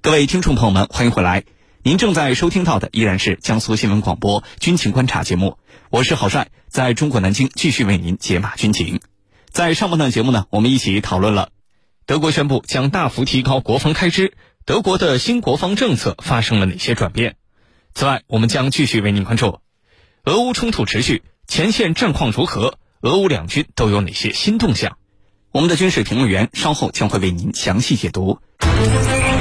各位听众朋友们，欢迎回来。您正在收听到的依然是江苏新闻广播《军情观察》节目，我是郝帅，在中国南京继续为您解码军情。在上半段节目呢，我们一起讨论了德国宣布将大幅提高国防开支，德国的新国防政策发生了哪些转变？此外，我们将继续为您关注俄乌冲突持续，前线战况如何？俄乌两军都有哪些新动向？我们的军事评论员稍后将会为您详细解读。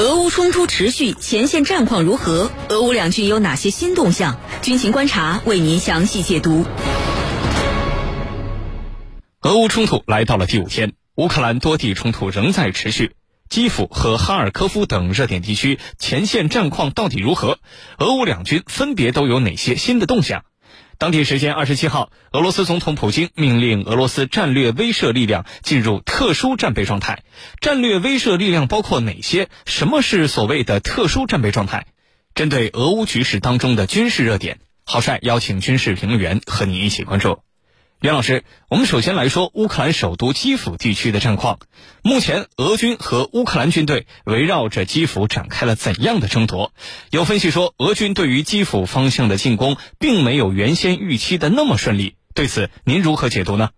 俄乌冲突持续，前线战况如何？俄乌两军有哪些新动向？军情观察为您详细解读。俄乌冲突来到了第五天，乌克兰多地冲突仍在持续，基辅和哈尔科夫等热点地区前线战况到底如何？俄乌两军分别都有哪些新的动向？当地时间二十七号，俄罗斯总统普京命令俄罗斯战略威慑力量进入特殊战备状态。战略威慑力量包括哪些？什么是所谓的特殊战备状态？针对俄乌局势当中的军事热点，郝帅邀请军事评论员和您一起关注。袁老师，我们首先来说乌克兰首都基辅地区的战况。目前，俄军和乌克兰军队围绕着基辅展开了怎样的争夺？有分析说，俄军对于基辅方向的进攻并没有原先预期的那么顺利。对此，您如何解读呢？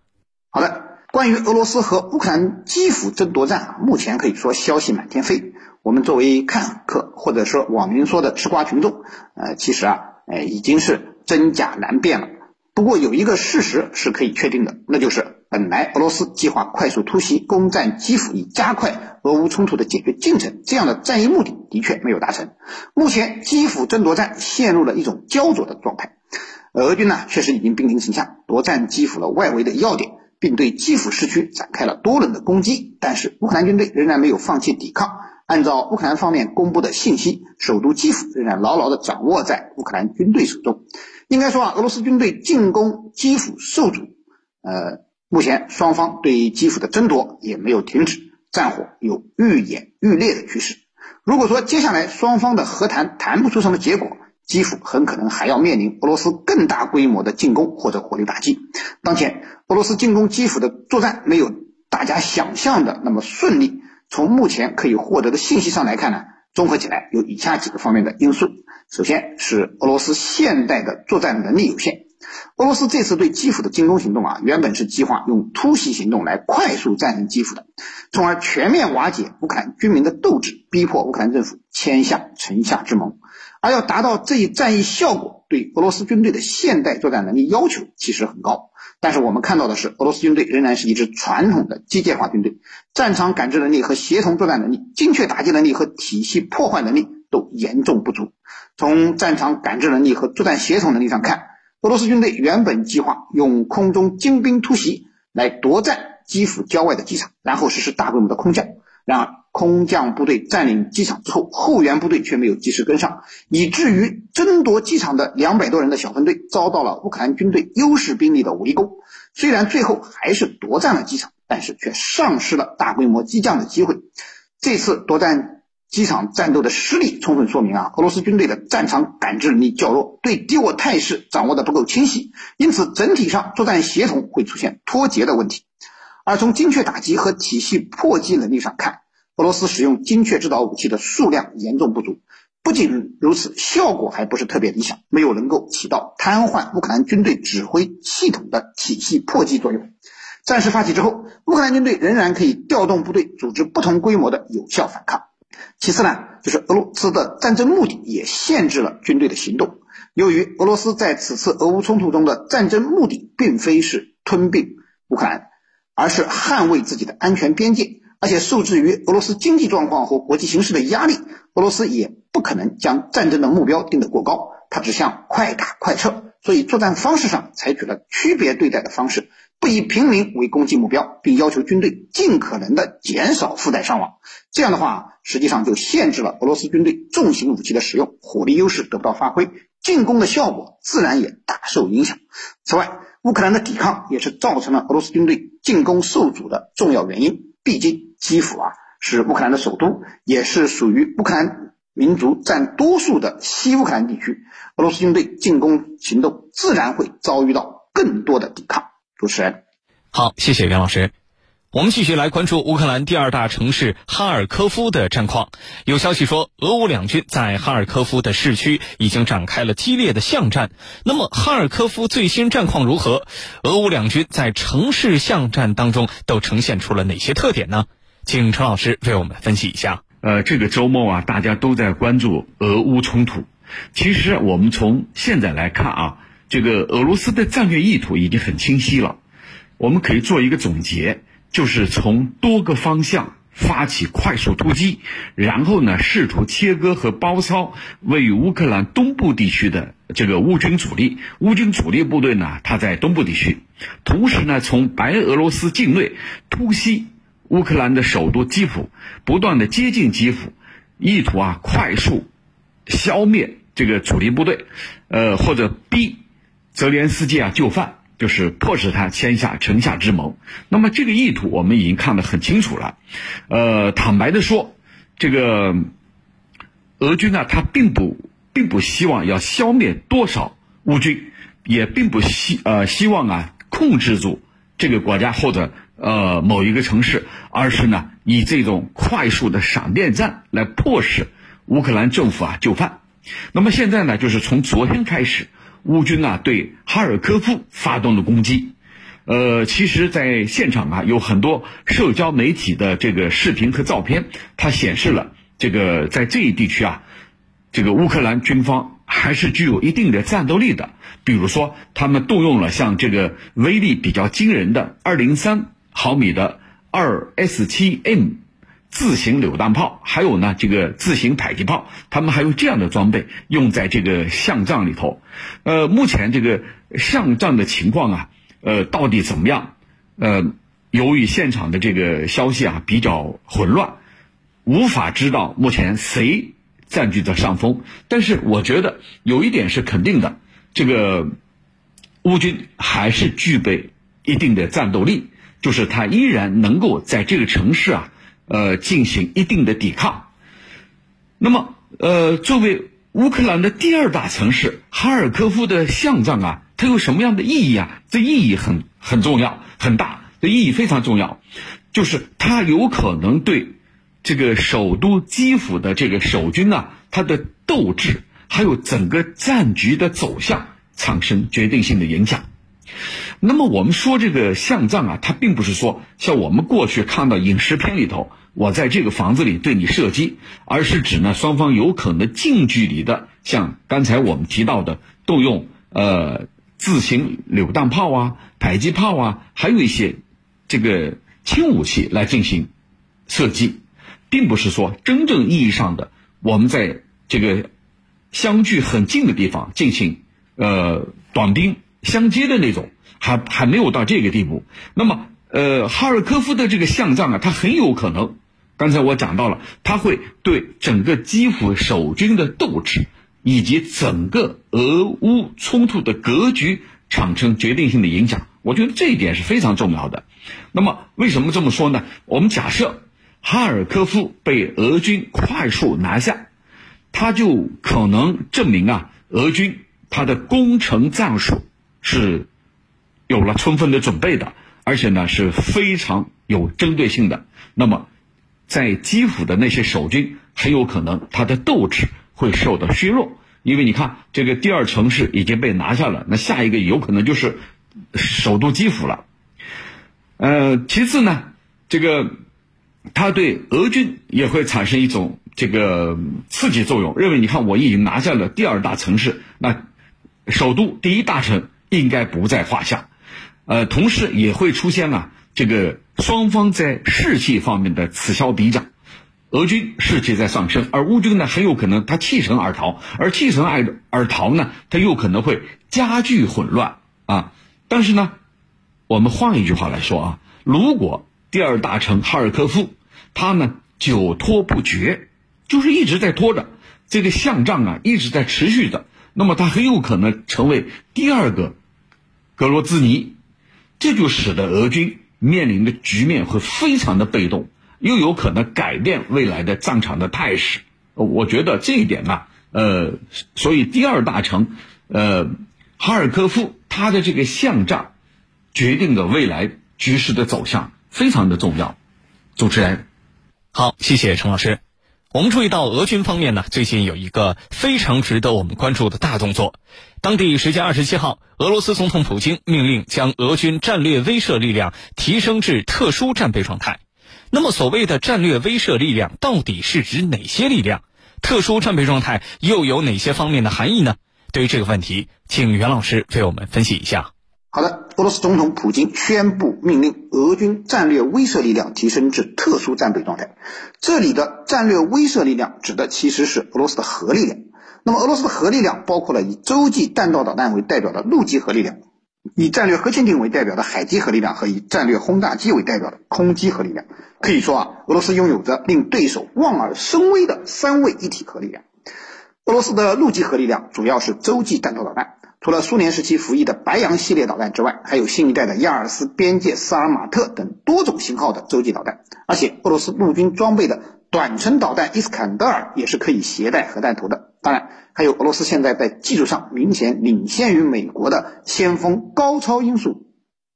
好的，关于俄罗斯和乌克兰基辅争夺战，目前可以说消息满天飞。我们作为看客，或者说网民说的吃瓜群众，呃，其实啊，呃，已经是真假难辨了。不过有一个事实是可以确定的，那就是本来俄罗斯计划快速突袭攻占基辅，以加快俄乌冲突的解决进程，这样的战役目的的确没有达成。目前基辅争夺战陷入了一种焦灼的状态，俄军呢确实已经兵临城下，夺占基辅了外围的要点，并对基辅市区展开了多轮的攻击。但是乌克兰军队仍然没有放弃抵抗。按照乌克兰方面公布的信息，首都基辅仍然牢牢地掌握在乌克兰军队手中。应该说啊，俄罗斯军队进攻基辅受阻，呃，目前双方对基辅的争夺也没有停止，战火有愈演愈烈的趋势。如果说接下来双方的和谈谈不出什么结果，基辅很可能还要面临俄罗斯更大规模的进攻或者火力打击。当前俄罗斯进攻基辅的作战没有大家想象的那么顺利。从目前可以获得的信息上来看呢，综合起来有以下几个方面的因素。首先是俄罗斯现代的作战能力有限。俄罗斯这次对基辅的进攻行动啊，原本是计划用突袭行动来快速占领基辅的，从而全面瓦解乌克兰军民的斗志，逼迫乌克兰政府签下城下之盟。而要达到这一战役效果，对俄罗斯军队的现代作战能力要求其实很高。但是我们看到的是，俄罗斯军队仍然是一支传统的机械化军队，战场感知能力和协同作战能力、精确打击能力和体系破坏能力都严重不足。从战场感知能力和作战协同能力上看，俄罗斯军队原本计划用空中精兵突袭来夺占基辅郊外的机场，然后实施大规模的空降。然而，空降部队占领机场之后，后援部队却没有及时跟上，以至于争夺机场的两百多人的小分队遭到了乌克兰军队优势兵力的围攻。虽然最后还是夺占了机场，但是却丧失了大规模激将的机会。这次夺占机场战斗的失利，充分说明啊，俄罗斯军队的战场感知能力较弱，对敌我态势掌握的不够清晰，因此整体上作战协同会出现脱节的问题。而从精确打击和体系破击能力上看，俄罗斯使用精确制导武器的数量严重不足。不仅如此，效果还不是特别理想，没有能够起到瘫痪乌克兰军队指挥系统的体系破击作用。战事发起之后，乌克兰军队仍然可以调动部队，组织不同规模的有效反抗。其次呢，就是俄罗斯的战争目的也限制了军队的行动。由于俄罗斯在此次俄乌冲突中的战争目的并非是吞并乌克兰。而是捍卫自己的安全边界，而且受制于俄罗斯经济状况和国际形势的压力，俄罗斯也不可能将战争的目标定得过高，它只想快打快撤，所以作战方式上采取了区别对待的方式，不以平民为攻击目标，并要求军队尽可能的减少附带伤亡。这样的话，实际上就限制了俄罗斯军队重型武器的使用，火力优势得不到发挥，进攻的效果自然也大受影响。此外，乌克兰的抵抗也是造成了俄罗斯军队进攻受阻的重要原因。毕竟基辅啊是乌克兰的首都，也是属于乌克兰民族占多数的西乌克兰地区。俄罗斯军队进攻行动自然会遭遇到更多的抵抗。主持人，好，谢谢袁老师。我们继续来关注乌克兰第二大城市哈尔科夫的战况。有消息说，俄乌两军在哈尔科夫的市区已经展开了激烈的巷战。那么，哈尔科夫最新战况如何？俄乌两军在城市巷战当中都呈现出了哪些特点呢？请陈老师为我们分析一下。呃，这个周末啊，大家都在关注俄乌冲突。其实，我们从现在来看啊，这个俄罗斯的战略意图已经很清晰了。我们可以做一个总结。就是从多个方向发起快速突击，然后呢，试图切割和包抄位于乌克兰东部地区的这个乌军主力。乌军主力部队呢，它在东部地区，同时呢，从白俄罗斯境内突袭乌克兰的首都基辅，不断的接近基辅，意图啊快速消灭这个主力部队，呃，或者逼泽连斯基啊就范。就是迫使他签下城下之盟，那么这个意图我们已经看得很清楚了。呃，坦白的说，这个俄军呢，他并不并不希望要消灭多少乌军，也并不希呃希望啊控制住这个国家或者呃某一个城市，而是呢以这种快速的闪电战来迫使乌克兰政府啊就范。那么现在呢，就是从昨天开始。乌军啊，对哈尔科夫发动了攻击。呃，其实，在现场啊，有很多社交媒体的这个视频和照片，它显示了这个在这一地区啊，这个乌克兰军方还是具有一定的战斗力的。比如说，他们动用了像这个威力比较惊人的二零三毫米的二 S 七 M。自行榴弹炮，还有呢，这个自行迫击炮，他们还有这样的装备用在这个巷战里头。呃，目前这个巷战的情况啊，呃，到底怎么样？呃，由于现场的这个消息啊比较混乱，无法知道目前谁占据着上风。但是我觉得有一点是肯定的，这个乌军还是具备一定的战斗力，就是他依然能够在这个城市啊。呃，进行一定的抵抗。那么，呃，作为乌克兰的第二大城市哈尔科夫的巷战啊，它有什么样的意义啊？这意义很很重要，很大，这意义非常重要，就是它有可能对这个首都基辅的这个守军啊，它的斗志还有整个战局的走向产生决定性的影响。那么我们说这个巷战啊，它并不是说像我们过去看到影视片里头，我在这个房子里对你射击，而是指呢双方有可能近距离的，像刚才我们提到的动用呃自行榴弹炮啊、迫击炮啊，还有一些这个轻武器来进行射击，并不是说真正意义上的我们在这个相距很近的地方进行呃短兵。相接的那种，还还没有到这个地步。那么，呃，哈尔科夫的这个巷战啊，它很有可能，刚才我讲到了，它会对整个基辅守军的斗志，以及整个俄乌冲突的格局产生决定性的影响。我觉得这一点是非常重要的。那么，为什么这么说呢？我们假设哈尔科夫被俄军快速拿下，它就可能证明啊，俄军它的攻城战术。是有了充分的准备的，而且呢是非常有针对性的。那么，在基辅的那些守军很有可能他的斗志会受到削弱，因为你看这个第二城市已经被拿下了，那下一个有可能就是首都基辅了。呃，其次呢，这个他对俄军也会产生一种这个刺激作用，认为你看我已经拿下了第二大城市，那首都第一大城。应该不在话下，呃，同时也会出现啊，这个双方在士气方面的此消彼长。俄军士气在上升，而乌军呢很有可能他弃城而逃，而弃城而而逃呢，他又可能会加剧混乱啊。但是呢，我们换一句话来说啊，如果第二大城哈尔科夫，他呢久拖不决，就是一直在拖着，这个巷战啊一直在持续着，那么他很有可能成为第二个格罗兹尼，这就使得俄军面临的局面会非常的被动。又有可能改变未来的战场的态势，我觉得这一点呢，呃，所以第二大城，呃，哈尔科夫，它的这个巷战，决定了未来局势的走向，非常的重要。主持人，好，谢谢陈老师。我们注意到俄军方面呢，最近有一个非常值得我们关注的大动作。当地时间二十七号，俄罗斯总统普京命令将俄军战略威慑力量提升至特殊战备状态。那么，所谓的战略威慑力量到底是指哪些力量？特殊战备状态又有哪些方面的含义呢？对于这个问题，请袁老师为我们分析一下。好的，俄罗斯总统普京宣布命令俄军战略威慑力量提升至特殊战备状态。这里的战略威慑力量指的其实是俄罗斯的核力量。那么，俄罗斯的核力量包括了以洲际弹道导弹为代表的陆基核力量。以战略核潜艇为代表的海基核力量和以战略轰炸机为代表的空基核力量，可以说啊，俄罗斯拥有着令对手望而生畏的三位一体核力量。俄罗斯的陆基核力量主要是洲际弹道导弹，除了苏联时期服役的白杨系列导弹之外，还有新一代的亚尔斯、边界、萨尔马特等多种型号的洲际导弹。而且，俄罗斯陆军装备的短程导弹伊斯坎德尔也是可以携带核弹头的。当然，还有俄罗斯现在在技术上明显领先于美国的先锋高超音速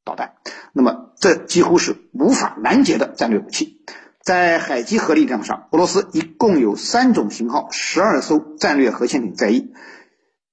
导弹，那么这几乎是无法拦截的战略武器。在海基核力量上，俄罗斯一共有三种型号、十二艘战略核潜艇在役，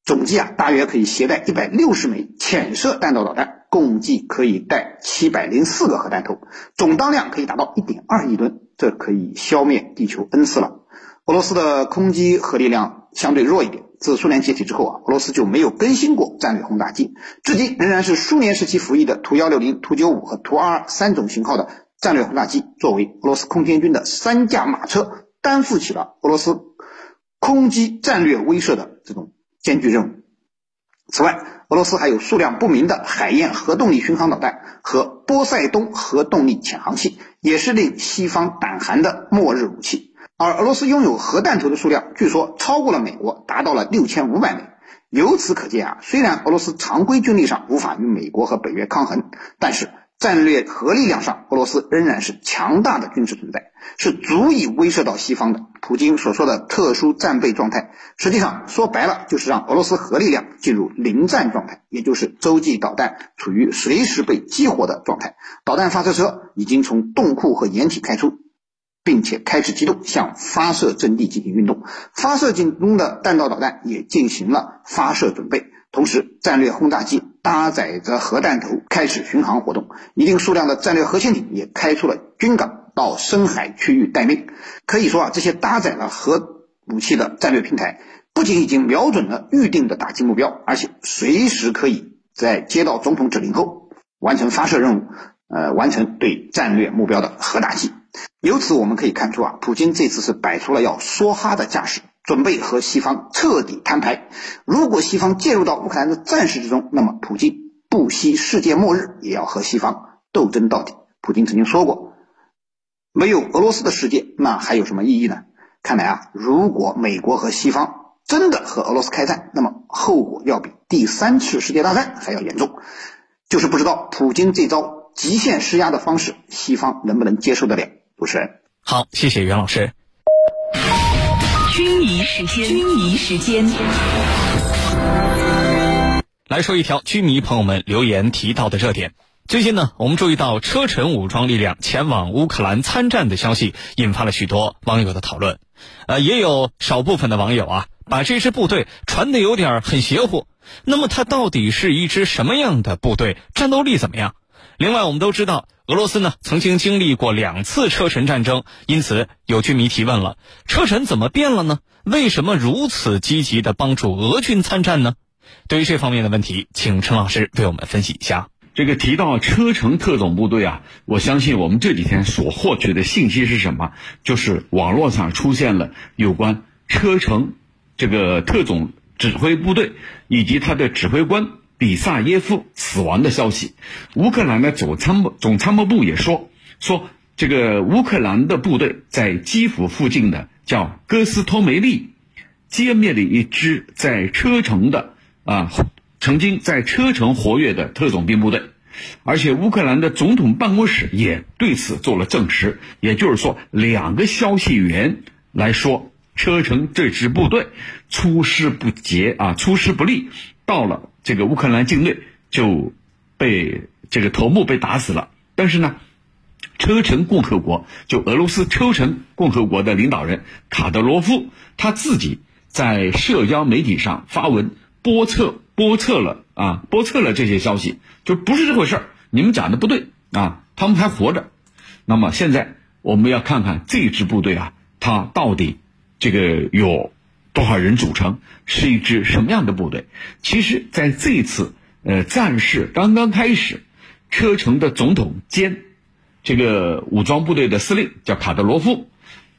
总计啊大约可以携带一百六十枚潜射弹道导弹，共计可以带七百零四个核弹头，总当量可以达到一点二亿吨，这可以消灭地球 N 次了。俄罗斯的空基核力量相对弱一点。自苏联解体之后啊，俄罗斯就没有更新过战略轰炸机，至今仍然是苏联时期服役的图幺六零、图九五和图二二三种型号的战略轰炸机，作为俄罗斯空天军的三驾马车，担负起了俄罗斯空基战略威慑的这种艰巨任务。此外，俄罗斯还有数量不明的海燕核动力巡航导弹和波塞冬核动力潜航器，也是令西方胆寒的末日武器。而俄罗斯拥有核弹头的数量，据说超过了美国，达到了六千五百枚。由此可见啊，虽然俄罗斯常规军力上无法与美国和北约抗衡，但是战略核力量上，俄罗斯仍然是强大的军事存在，是足以威慑到西方的。普京所说的特殊战备状态，实际上说白了就是让俄罗斯核力量进入临战状态，也就是洲际导弹处于随时被激活的状态。导弹发射车已经从洞库和掩体开出。并且开始机动，向发射阵地进行运动。发射进攻的弹道导弹也进行了发射准备。同时，战略轰炸机搭载着核弹头开始巡航活动。一定数量的战略核潜艇也开出了军港，到深海区域待命。可以说啊，这些搭载了核武器的战略平台，不仅已经瞄准了预定的打击目标，而且随时可以在接到总统指令后完成发射任务，呃，完成对战略目标的核打击。由此我们可以看出啊，普京这次是摆出了要梭哈的架势，准备和西方彻底摊牌。如果西方介入到乌克兰的战事之中，那么普京不惜世界末日也要和西方斗争到底。普京曾经说过，没有俄罗斯的世界，那还有什么意义呢？看来啊，如果美国和西方真的和俄罗斯开战，那么后果要比第三次世界大战还要严重。就是不知道普京这招极限施压的方式，西方能不能接受得了？主持人，好，谢谢袁老师。军迷时间，军迷时间。来说一条军迷朋友们留言提到的热点。最近呢，我们注意到车臣武装力量前往乌克兰参战的消息，引发了许多网友的讨论。呃，也有少部分的网友啊，把这支部队传的有点很邪乎。那么，它到底是一支什么样的部队？战斗力怎么样？另外，我们都知道。俄罗斯呢曾经经历过两次车臣战争，因此有军迷提问了：车臣怎么变了呢？为什么如此积极的帮助俄军参战呢？对于这方面的问题，请陈老师为我们分析一下。这个提到车臣特种部队啊，我相信我们这几天所获取的信息是什么？就是网络上出现了有关车臣这个特种指挥部队以及他的指挥官比萨耶夫死亡的消息。乌克兰的总参谋总参谋部也说说，这个乌克兰的部队在基辅附近的叫哥斯托梅利歼灭了一支在车臣的啊。曾经在车臣活跃的特种兵部队，而且乌克兰的总统办公室也对此做了证实。也就是说，两个消息源来说，车臣这支部队出师不捷啊，出师不利，到了这个乌克兰境内就被这个头目被打死了。但是呢，车臣共和国就俄罗斯车臣共和国的领导人卡德罗夫他自己在社交媒体上发文播测。播测了啊，播测了这些消息，就不是这回事儿。你们讲的不对啊，他们还活着。那么现在我们要看看这支部队啊，它到底这个有多少人组成，是一支什么样的部队？其实，在这次呃战事刚刚开始，车臣的总统兼这个武装部队的司令叫卡德罗夫，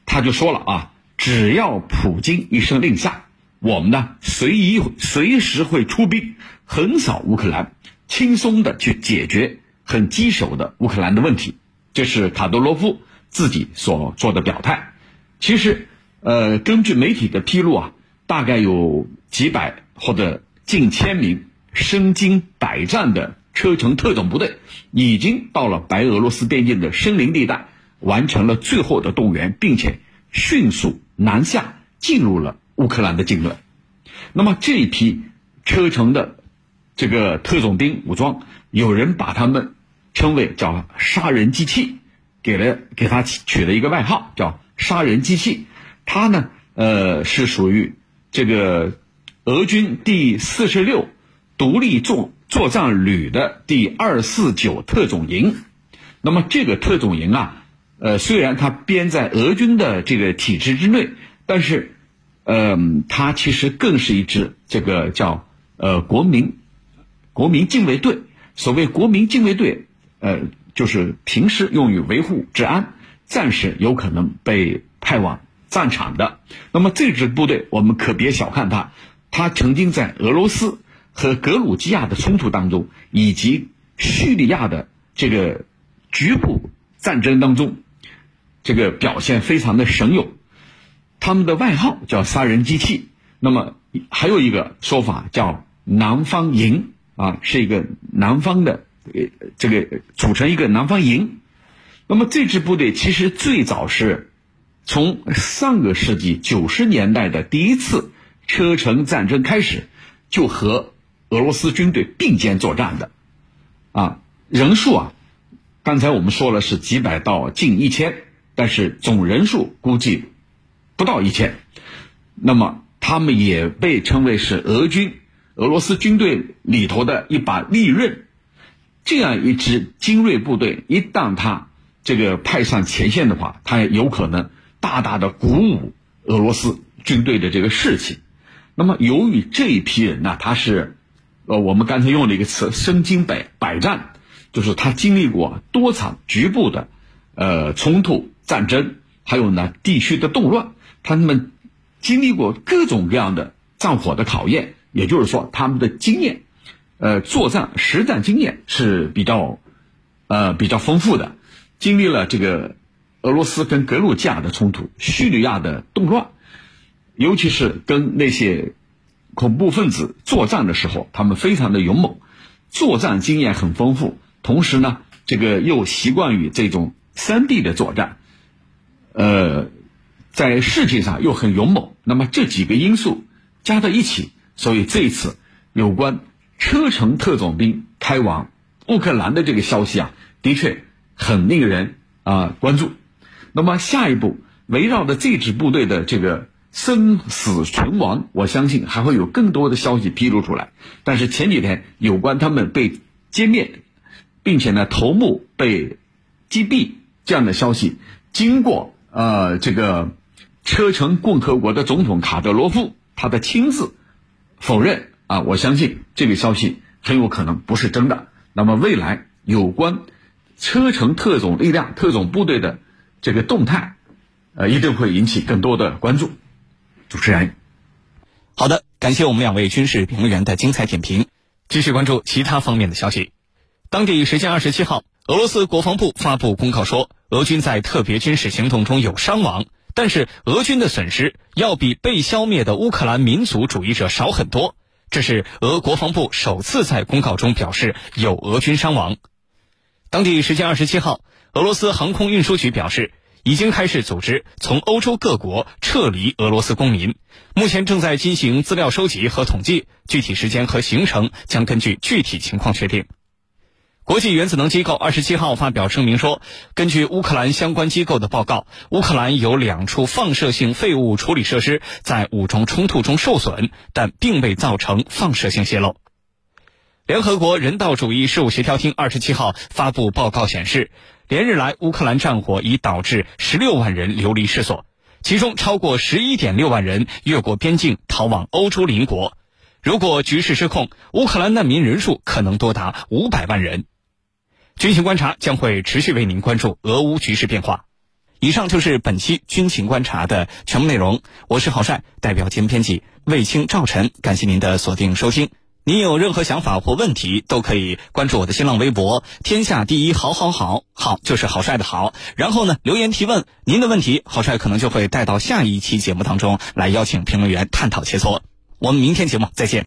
他就说了啊，只要普京一声令下。我们呢，随意随时会出兵横扫乌克兰，轻松的去解决很棘手的乌克兰的问题。这是卡德罗夫自己所做的表态。其实，呃，根据媒体的披露啊，大概有几百或者近千名身经百战的车臣特种部队，已经到了白俄罗斯边境的森林地带，完成了最后的动员，并且迅速南下进入了。乌克兰的境内，那么这一批车臣的这个特种兵武装，有人把他们称为叫“杀人机器”，给了给他取了一个外号叫“杀人机器”。他呢，呃，是属于这个俄军第四十六独立作作战旅的第二四九特种营。那么这个特种营啊，呃，虽然它编在俄军的这个体制之内，但是。嗯，它其实更是一支这个叫呃国民国民禁卫队。所谓国民禁卫队，呃，就是平时用于维护治安，暂时有可能被派往战场的。那么这支部队，我们可别小看它，它曾经在俄罗斯和格鲁吉亚的冲突当中，以及叙利亚的这个局部战争当中，这个表现非常的神勇。他们的外号叫“杀人机器”，那么还有一个说法叫“南方营”啊，是一个南方的呃这个组成一个南方营。那么这支部队其实最早是从上个世纪九十年代的第一次车臣战争开始，就和俄罗斯军队并肩作战的啊，人数啊，刚才我们说了是几百到近一千，但是总人数估计。不到一千，那么他们也被称为是俄军、俄罗斯军队里头的一把利刃。这样一支精锐部队，一旦他这个派上前线的话，他有可能大大的鼓舞俄罗斯军队的这个士气。那么，由于这一批人呢，他是，呃，我们刚才用了一个词“身经百百战”，就是他经历过多场局部的，呃，冲突、战争，还有呢地区的动乱。他们经历过各种各样的战火的考验，也就是说，他们的经验，呃，作战实战经验是比较，呃，比较丰富的。经历了这个俄罗斯跟格鲁吉亚的冲突、叙利亚的动乱，尤其是跟那些恐怖分子作战的时候，他们非常的勇猛，作战经验很丰富。同时呢，这个又习惯于这种山地的作战，呃。在士气上又很勇猛，那么这几个因素加在一起，所以这一次有关车臣特种兵开往乌克兰的这个消息啊，的确很令人啊关注。那么下一步围绕着这支部队的这个生死存亡，我相信还会有更多的消息披露出来。但是前几天有关他们被歼灭，并且呢头目被击毙这样的消息，经过呃这个。车臣共和国的总统卡德罗夫，他的亲自否认啊，我相信这个消息很有可能不是真的。那么未来有关车臣特种力量、特种部队的这个动态，呃，一定会引起更多的关注。主持人，好的，感谢我们两位军事评论员的精彩点评。继续关注其他方面的消息。当地时间二十七号，俄罗斯国防部发布公告说，俄军在特别军事行动中有伤亡，但是俄军的损失要比被消灭的乌克兰民族主义者少很多。这是俄国防部首次在公告中表示有俄军伤亡。当地时间二十七号，俄罗斯航空运输局表示，已经开始组织从欧洲各国撤离俄罗斯公民，目前正在进行资料收集和统计，具体时间和行程将根据具体情况确定。国际原子能机构二十七号发表声明说，根据乌克兰相关机构的报告，乌克兰有两处放射性废物处理设施在武装冲突中受损，但并未造成放射性泄漏。联合国人道主义事务协调厅二十七号发布报告显示，连日来乌克兰战火已导致十六万人流离失所，其中超过十一点六万人越过边境逃往欧洲邻国。如果局势失控，乌克兰难民人数可能多达五百万人。军情观察将会持续为您关注俄乌局势变化。以上就是本期军情观察的全部内容。我是郝帅，代表节目编辑卫青、赵晨，感谢您的锁定收听。您有任何想法或问题，都可以关注我的新浪微博“天下第一好好好”，好就是好帅的好。然后呢，留言提问您的问题，好帅可能就会带到下一期节目当中来邀请评论员探讨切磋。我们明天节目再见。